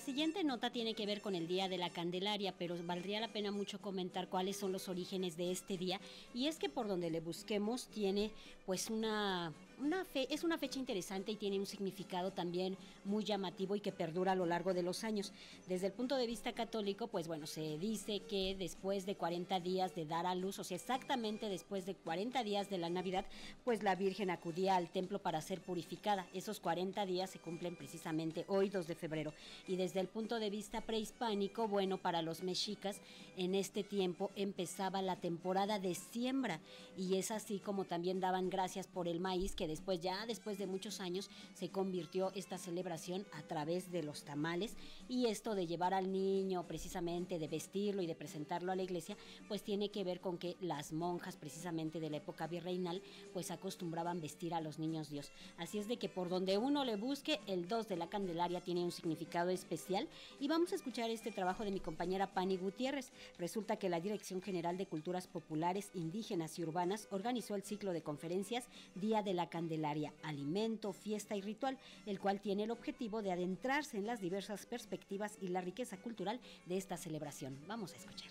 La siguiente nota tiene que ver con el Día de la Candelaria, pero valdría la pena mucho comentar cuáles son los orígenes de este día. Y es que por donde le busquemos tiene pues una, una fe, es una fecha interesante y tiene un significado también muy llamativo y que perdura a lo largo de los años. Desde el punto de vista católico, pues bueno, se dice que después de 40 días de dar a luz, o sea, exactamente después de 40 días de la Navidad, pues la Virgen acudía al templo para ser purificada. Esos 40 días se cumplen precisamente hoy, 2 de febrero. Y desde el punto de vista prehispánico, bueno, para los mexicas, en este tiempo empezaba la temporada de siembra y es así como también daban gracias por el maíz que después, ya después de muchos años, se convirtió esta celebración a través de los tamales y esto de llevar al niño precisamente, de vestirlo y de presentarlo a la iglesia, pues tiene que ver con que las monjas precisamente de la época virreinal pues acostumbraban vestir a los niños Dios. Así es de que por donde uno le busque, el 2 de la Candelaria tiene un significado especial y vamos a escuchar este trabajo de mi compañera Pani Gutiérrez. Resulta que la Dirección General de Culturas Populares, Indígenas y Urbanas organizó el ciclo de conferencias Día de la Candelaria, Alimento, Fiesta y Ritual, el cual tiene el objetivo de adentrarse en las diversas perspectivas y la riqueza cultural de esta celebración. Vamos a escuchar.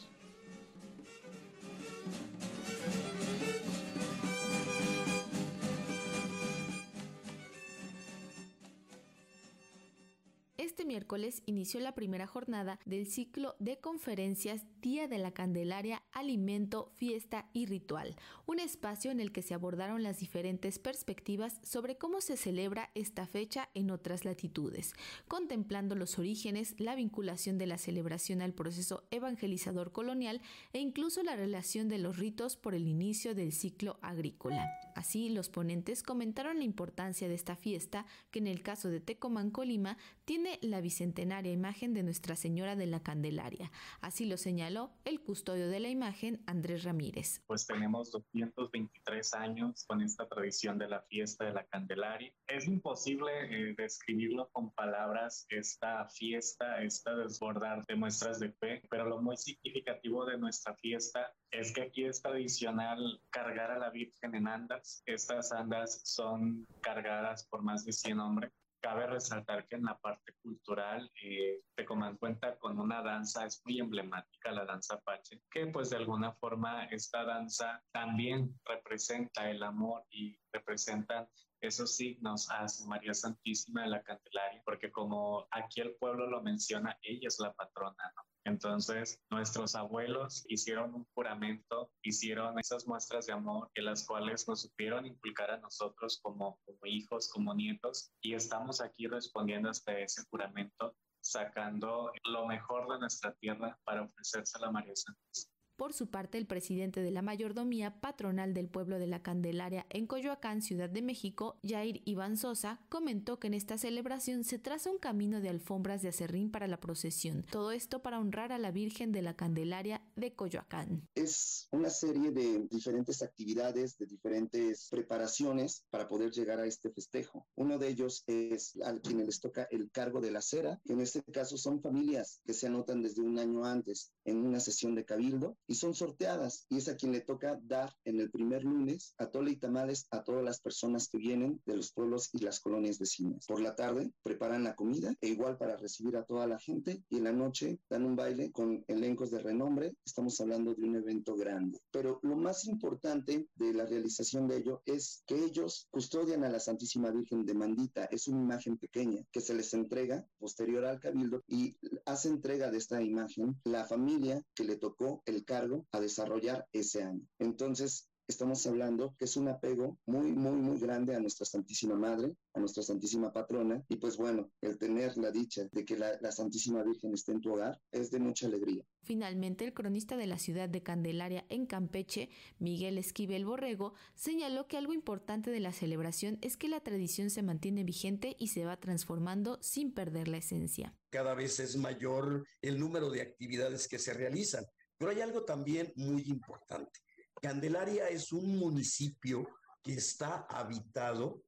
Este miércoles inició la primera jornada del ciclo de conferencias Día de la Candelaria, Alimento, Fiesta y Ritual, un espacio en el que se abordaron las diferentes perspectivas sobre cómo se celebra esta fecha en otras latitudes, contemplando los orígenes, la vinculación de la celebración al proceso evangelizador colonial e incluso la relación de los ritos por el inicio del ciclo agrícola. Así, los ponentes comentaron la importancia de esta fiesta, que en el caso de Tecomán, Colima, tiene la bicentenaria imagen de Nuestra Señora de la Candelaria. Así lo señaló el custodio de la imagen, Andrés Ramírez. Pues tenemos 223 años con esta tradición de la fiesta de la Candelaria. Es imposible eh, describirlo con palabras, esta fiesta, esta desbordar de muestras de fe, pero lo muy significativo de nuestra fiesta es que aquí es tradicional cargar a la Virgen en andas. Estas andas son cargadas por más de 100 hombres Cabe resaltar que en la parte cultural eh, Tecomán cuenta con una danza, es muy emblemática la danza Pache, que pues de alguna forma esta danza también representa el amor y representan esos signos a María Santísima de la Candelaria, porque como aquí el pueblo lo menciona, ella es la patrona, ¿no? Entonces, nuestros abuelos hicieron un juramento, hicieron esas muestras de amor, que las cuales nos supieron inculcar a nosotros como, como hijos, como nietos, y estamos aquí respondiendo hasta ese juramento, sacando lo mejor de nuestra tierra para ofrecerse a la María Santísima. Por su parte, el presidente de la mayordomía patronal del pueblo de la Candelaria en Coyoacán, Ciudad de México, Jair Iván Sosa, comentó que en esta celebración se traza un camino de alfombras de acerrín para la procesión. Todo esto para honrar a la Virgen de la Candelaria de Coyoacán. Es una serie de diferentes actividades, de diferentes preparaciones para poder llegar a este festejo. Uno de ellos es a quienes les toca el cargo de la cera, que en este caso son familias que se anotan desde un año antes en una sesión de cabildo y son sorteadas y es a quien le toca dar en el primer lunes a tole y tamales a todas las personas que vienen de los pueblos y las colonias vecinas. Por la tarde preparan la comida e igual para recibir a toda la gente y en la noche dan un baile con elencos de renombre. Estamos hablando de un evento grande. Pero lo más importante de la realización de ello es que ellos custodian a la Santísima Virgen de Mandita. Es una imagen pequeña que se les entrega posterior al cabildo y hace entrega de esta imagen la familia que le tocó el cargo a desarrollar ese año. Entonces, estamos hablando que es un apego muy, muy, muy grande a nuestra Santísima Madre, a nuestra Santísima Patrona, y pues bueno, el tener la dicha de que la, la, Santísima Virgen esté en tu hogar es de mucha alegría. Finalmente, el cronista de la ciudad de Candelaria en Campeche, Miguel Esquivel Borrego, señaló que algo importante de la celebración es que la tradición se mantiene vigente y se va transformando sin perder la esencia. Cada vez es mayor el número de actividades que se realizan pero hay algo también muy importante. Candelaria es un municipio que está habitado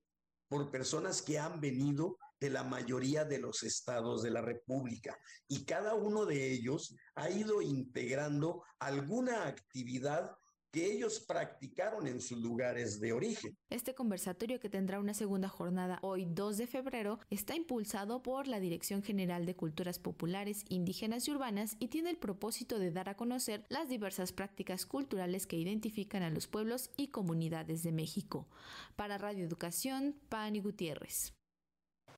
por personas que han venido de la mayoría de los estados de la República y cada uno de ellos ha ido integrando alguna actividad que ellos practicaron en sus lugares de origen. Este conversatorio que tendrá una segunda jornada hoy 2 de febrero está impulsado por la Dirección General de Culturas Populares, Indígenas y Urbanas y tiene el propósito de dar a conocer las diversas prácticas culturales que identifican a los pueblos y comunidades de México. Para Radio Educación, Pani Gutiérrez.